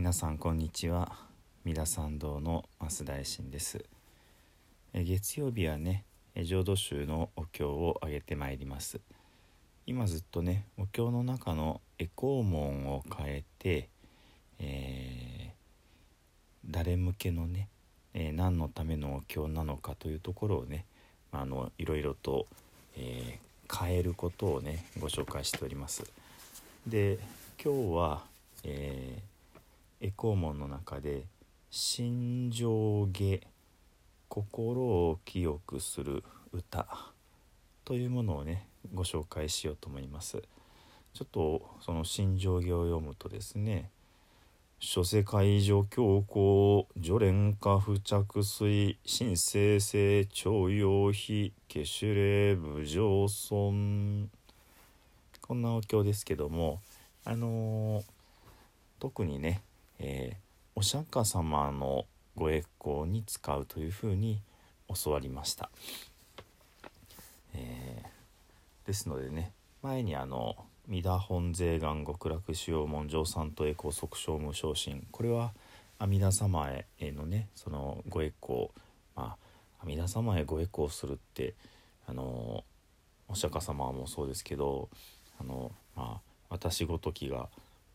皆さんこんにちは。三田参道の増大臣です。え月曜日はね浄土宗のお経をあげてまいります。今ずっとねお経の中のエコー門を変えて、えー誰向けのね、えー何のためのお経なのかというところをねあのいろいろと、えー変えることをねご紹介しております。で今日は、えーエコー門の中で「心情下心を清くする歌」というものをねご紹介しようと思います。ちょっとその心情下を読むとですね諸世界上強行序連下付着水新生成徴用費ケシュレ無常尊こんなお経ですけどもあのー特にね、えーお釈迦様のご栄光に使うというふうに教わりました、えーですのでね前にあの三田本税願極楽使用門上三と栄光即生無昇進これは阿弥陀様へのねそのご栄光まあ阿弥陀様へご栄光するってあのお釈迦様もそうですけどあのまあ私ごときが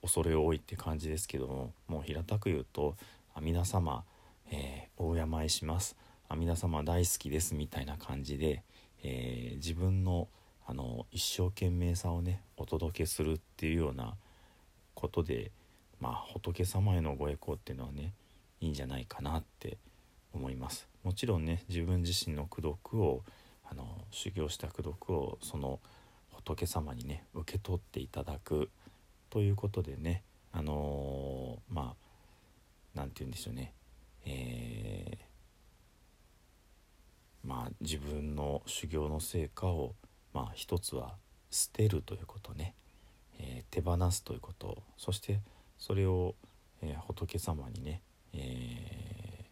恐れ多いって感じですけどももう平たく言うと阿弥陀様、えー、お敬いします。阿弥陀様大好きですみたいな感じで、えー自分のあの一生懸命さをねお届けするっていうようなことでまあ仏様へのご栄光っていうのはねいいんじゃないかなって思います。もちろんね自分自身の功徳をあの修行した功徳をその仏様にね受け取っていただくということでねあのーまあなんて言うんでしょうね。えーまあ自分の修行の成果をまあ一つは捨てるということね、えー手放すということ。そしてそれを、えー仏様にね、え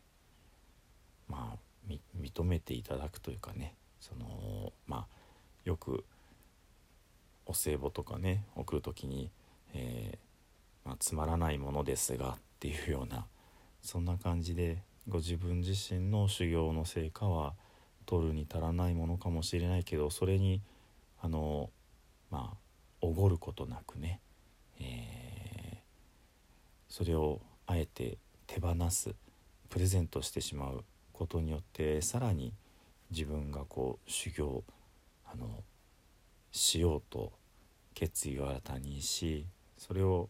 まあ認めていただくというかね。そのまあよくお歳暮とかね送る時に、えーまあ、つまらないものですがっていうようなそんな感じでご自分自身の修行の成果は取るに足らないものかもしれないけどそれにあのまあおごることなくね、えーそれをあえて手放すプレゼントしてしまうことによってさらに自分がこう修行あのしようと決意を新たにしそれを、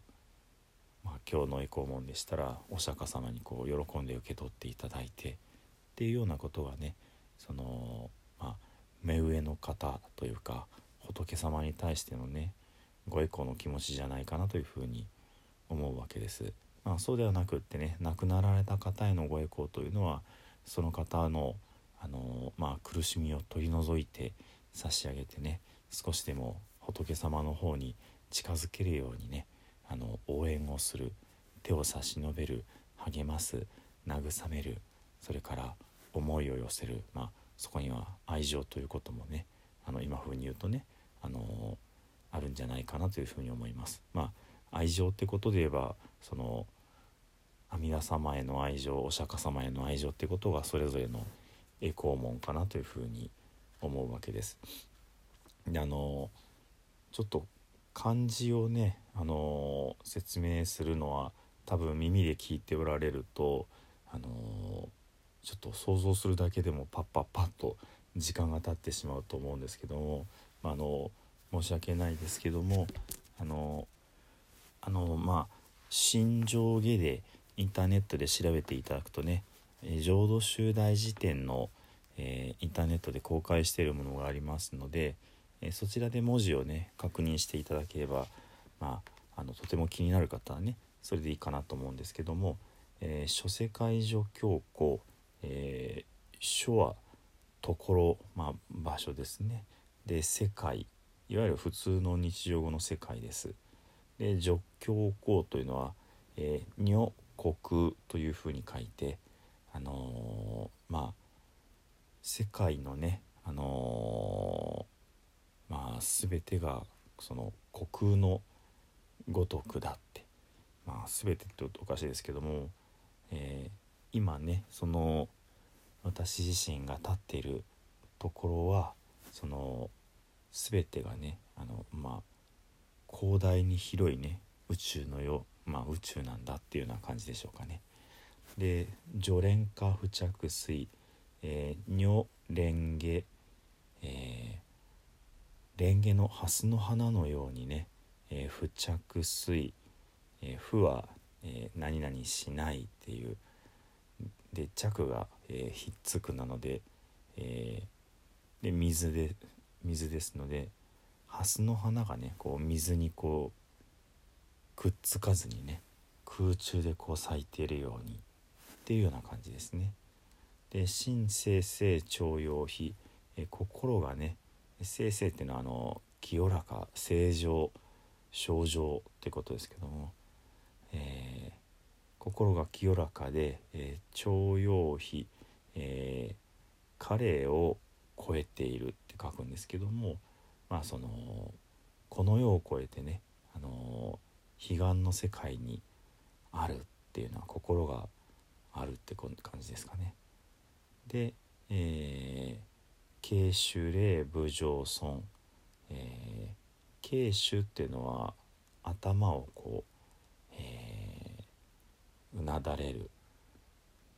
まあ、今日のエコーモンでしたらお釈迦様にこう喜んで受け取っていただいてっていうようなことがねその、まあ、目上の方というか仏様に対してのねご栄光の気持ちじゃないかなというふうに思うわけです。まあ、そうではなくってね亡くなられた方へのご栄光というのはその方のあの、まあ、苦しみを取り除いて差し上げてね少しでも仏様の方に近づけるようにねあの応援をする手を差し伸べる励ます慰めるそれから思いを寄せる、まあ、そこには愛情ということもねあの今風に言うとねあのあるんじゃないかなというふうに思います。まあ、愛情ってことで言えばその阿弥陀様への愛情お釈迦様への愛情ってことがそれぞれの栄光門かなというふうに思うわけです。であのちょっと漢字をねあの説明するのは多分耳で聞いておられるとあのちょっと想像するだけでもパッパッパッと時間が経ってしまうと思うんですけども、まあ、あの申し訳ないですけどもあのあのまあ心情下でインターネットで調べていただくとね浄土宗大辞典の、えーインターネットで公開しているものがありますので、えそちらで文字をね確認していただければ、まあ、あのとても気になる方はねそれでいいかなと思うんですけども「えー諸世界所教皇」えー書はところ、まあ、場所ですねで世界いわゆる普通の日常語の世界です。で除教皇というのは「えー女国」というふうに書いてあのーまあ世界のねあのまあ全てがその虚空のごとくだってまあ全てっておかしいですけども、えー、今ねその私自身が立っているところはその全てがねあのまあ広大に広いね宇宙のよまあ宇宙なんだっていうような感じでしょうかね。で除蓮化付着水、えー、如蓮華、えー、蓮華の蓮の花のようにね、えー、付着水、えー、負は、えー、何々しないっていうで着が、え、ひっつくなので、え、で水で水ですので蓮の花がねこう水にこうくっつかずにね空中でこう咲いているようにっていうような感じですね。で心性性徴用非え心がね性性っていうのはあの清らか正常症状ってことですけども、えー、心が清らかで、えー、徴用非、えー、彼を超えているって書くんですけどもまあそのこの世を超えてね、あの彼岸の世界にあるっていうのは心があるって感じですかね。で、えー、慶州霊武上尊、え、慶州っていうのは頭をこう、えー、うなだれる。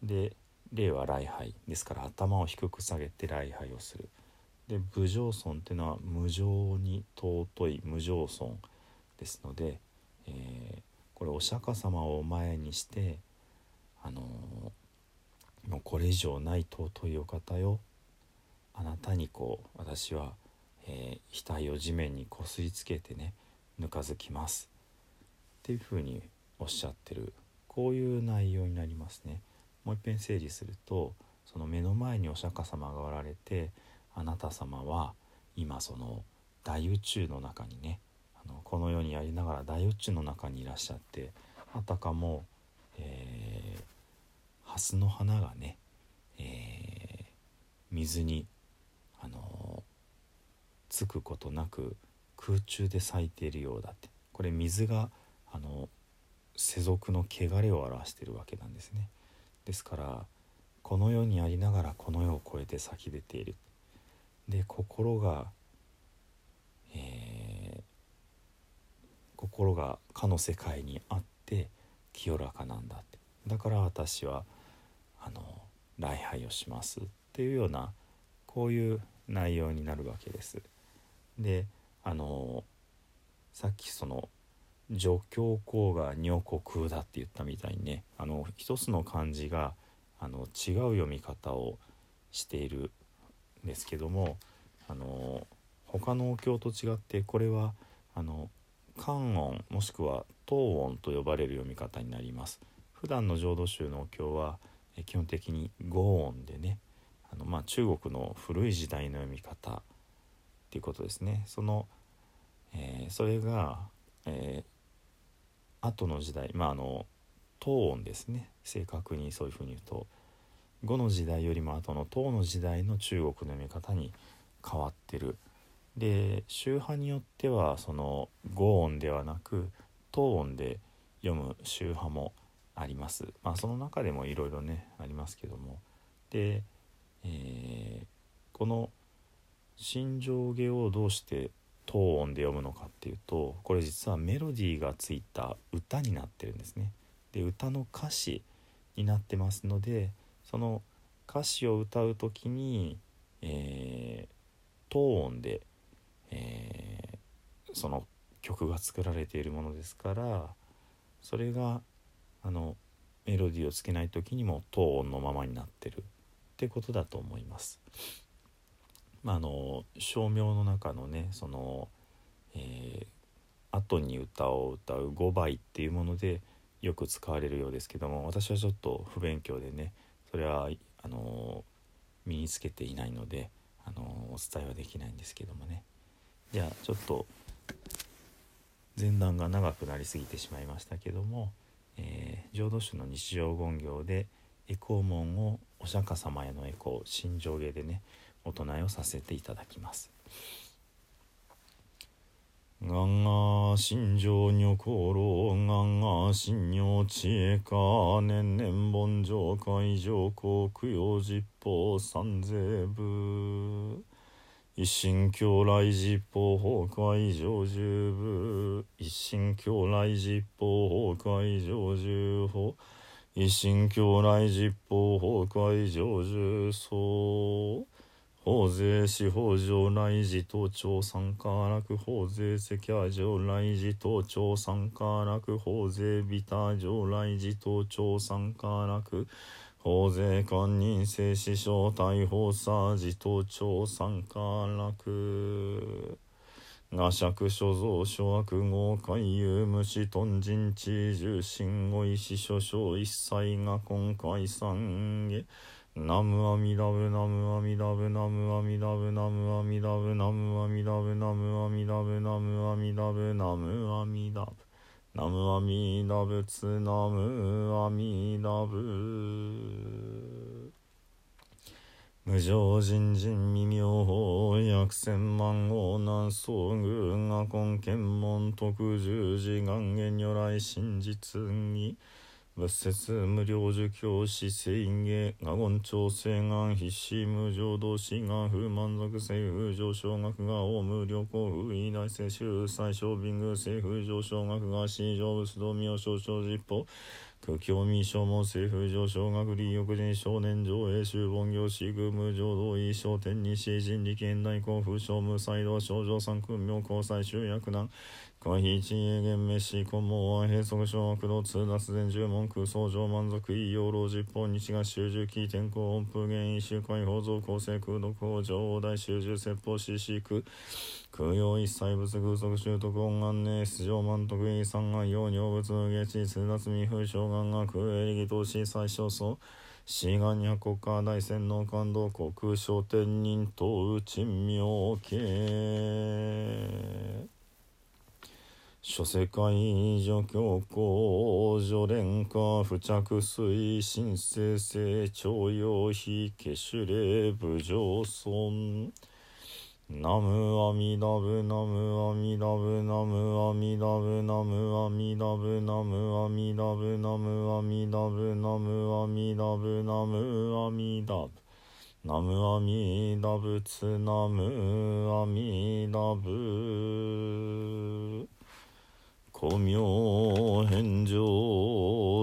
で霊は礼拝。ですから頭を低く下げて礼拝をする。で無常尊っていうのは無常に尊い無常尊。ですので、えー、これお釈迦様を前にしてあのー、もうこれ以上ない尊いお方よ。あなたにこう私は、えー、額を地面にこすりつけてねぬかづきますっていうふうにおっしゃってるこういう内容になりますね。もう一遍整理するとその目の前にお釈迦様がおられてあなた様は今その大宇宙の中にねあのこの世にありながら大宇宙の中にいらっしゃってあたかも、えー、蓮の花がね、えー、水にあのつくことなく空中で咲いているようだって。これ水があの世俗の汚れを表しているわけなんですね。ですからこの世にありながらこの世を超えて先出ている。で心が、えー、心がかの世界にあって清らかなんだって。だから私はあの礼拝をしますっていうようなこういう内容になるわけです。であのさっきその助教皇が女国だって言ったみたいにねあの一つの漢字があの違う読み方をしているんですけどもあの他のお経と違ってこれはあの漢音もしくは東音と呼ばれる読み方になります普段の浄土宗のお経は基本的に五音でねの、まあ、中国の古い時代の読み方っていうことですね。その、えー、それが、えー後の時代まああの東音ですね。正確にそういうふうに言うと5の時代よりも後の唐の時代の中国の読み方に変わってる。で宗派によってはその5音ではなく東音で読む宗派もあります。まあその中でもいろいろねありますけども。で、えー、この「心情下」をどうして等音で読むのかっていうとこれ実はメロディーがついた歌になってるんですね。で歌の歌詞になってますのでその歌詞を歌う時に、えー、等音で、えー、その曲が作られているものですからそれがあのメロディーをつけない時にも等音のままになってるってことだと思います。まあ、あの照明の中のねその、えー、後に歌を歌う5倍っていうものでよく使われるようですけども私はちょっと不勉強でねそれはあの身につけていないのであのお伝えはできないんですけどもねじゃあちょっと前段が長くなりすぎてしまいましたけども、えー、浄土宗の日常言行でエコー門をお釈迦様へのエコー心情芸でねお唱えをさせていただきます。がんが心情女心がんが心女知恵か年々盆上海上皇供養実法三税部。一心教来実法崩壊上十部。一心教来実法崩壊上十法一心教内実法法会上重層法税司法上内事等長参加なく法税赤亜上内事等長参加なく法税ビタ上内事等長参加なく法税官人性死傷逮捕さ事等長参加なく楽画尺所蔵諸悪号海遊無視頓人知重心語意思諸書一切が今回三下ナムアミダブナムアミダブナムアミダブナムアミダブナムアミダブナムアミダブナムアミダブナムアミダブナムアミダブツナムアミダブ無常人人未妙法百千万号南宋宮が根検問特十字願言如来真実義仏説無料儒教師聖芸我言調整願必死無常動詞願不満足性不上昇学が大無料公不意大聖宗最小便宮政府上昇学が市場仏道妙少々実法空気を民消耗水風上昇学理翌人少年上映終凡行死宮無常同意商天西死人力縁内交付症無才度症状三君、名交際集約難回避地営厳滅し根門は閉塞小悪道通脱前十文空想上満足異養老実法日が集中期天候音符原因周回法造構成空毒法上大集中説法死飼空空用一切物空足習得音願ね出場満徳意三願用尿物無下地通脱未風小願が空営力投資最小層。志願に国家大仙の感動国書天人等珍妙系諸世界除教皇除連下付着水新生成徴用非消種霊部上尊。ナムアミダブナムアミダブナムアミダブナムアミダブナムアミダブナムアミダブナムアミダブナムアミダブ。ナムアミダブツナムアミダブ。古名返上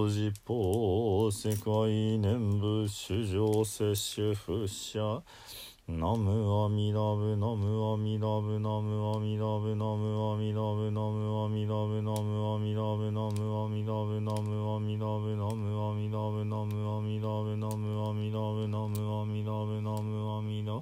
実法世界念仏主上摂取不捨。ナムアミダブナムアミダブナムアミダブナムアミダブナムアミダブナムアミダブナムアミダブナムアミダブナムアミダブナムアミダブナムアミダブナムアミダブナムアミダ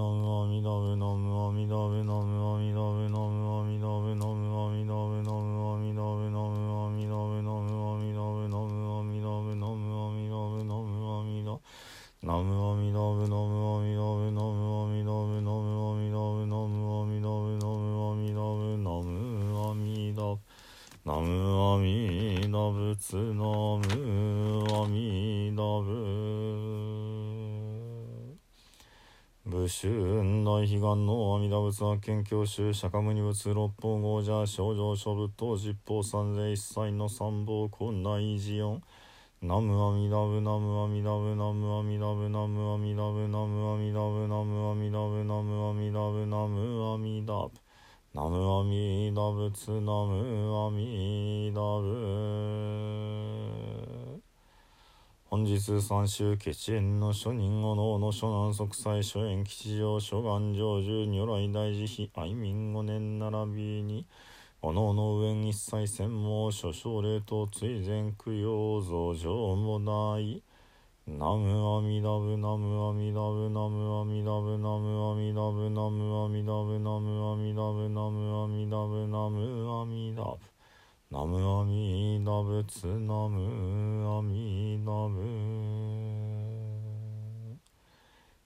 ミダブ武春大悲願の阿弥陀仏は県教習釈迦無二仏六方豪者症状諸仏等十方三世一切の三宝困内寺四ナムアミダブナムアミダブナムアミダブナムアミダブナムアミダブナムアミダブナムアミダブナムアミダブナムアミダブツナムアミダブ本日三州決縁の諸人おのの諸南息災諸縁吉祥諸願成就如来大慈悲愛民五年並びにおのおの上一切専門諸奨霊と追善供養増上も大ナムアミダブナムアミダブナムアミダブナムアミダブナムアミダブナムアミダブナムアミダブナムアミダブナムアミダブツナムアミダブ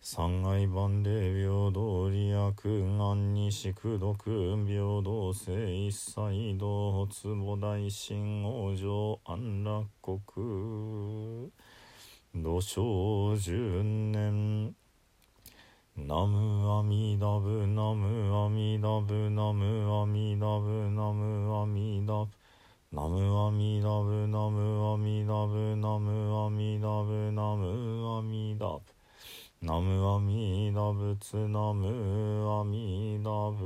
三階番で平等利益願に宿毒平等性一切道坪大神王上安楽国。土生十年。ナムアミダブナムアミダブナムアミダブナムアミダブナムアミダブナムアミダブナムアミダブナムアミダブナムアミダ仏ナムアミダブ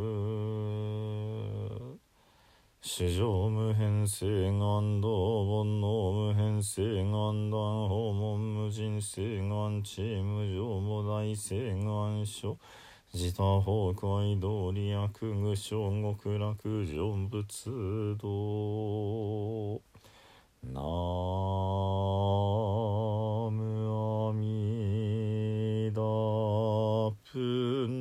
史上無変性願道煩悩無変性願断訪問無人性願地無常母大性願書自他崩壊道理悪具正極楽成仏道ナムアミダプナ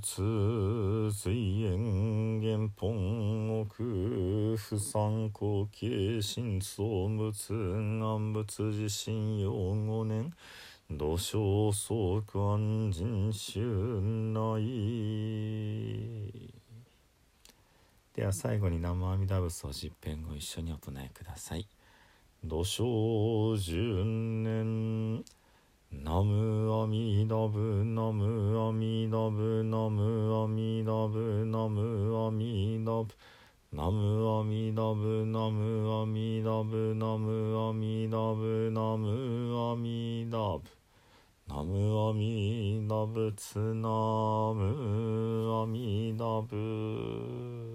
小仏随縁元本奥不参考形心相仏願仏自身用五年。土生相関人衆内。では最後に南無阿弥陀仏を十遍ご一緒にお唱えください。土生十年。ナムアミダブナムアミダブナムアミダブナムアミダブ。ナムアミダブナムアミダブナムアミダブナムアミダブ。ナムアミダブツナムアミダブ。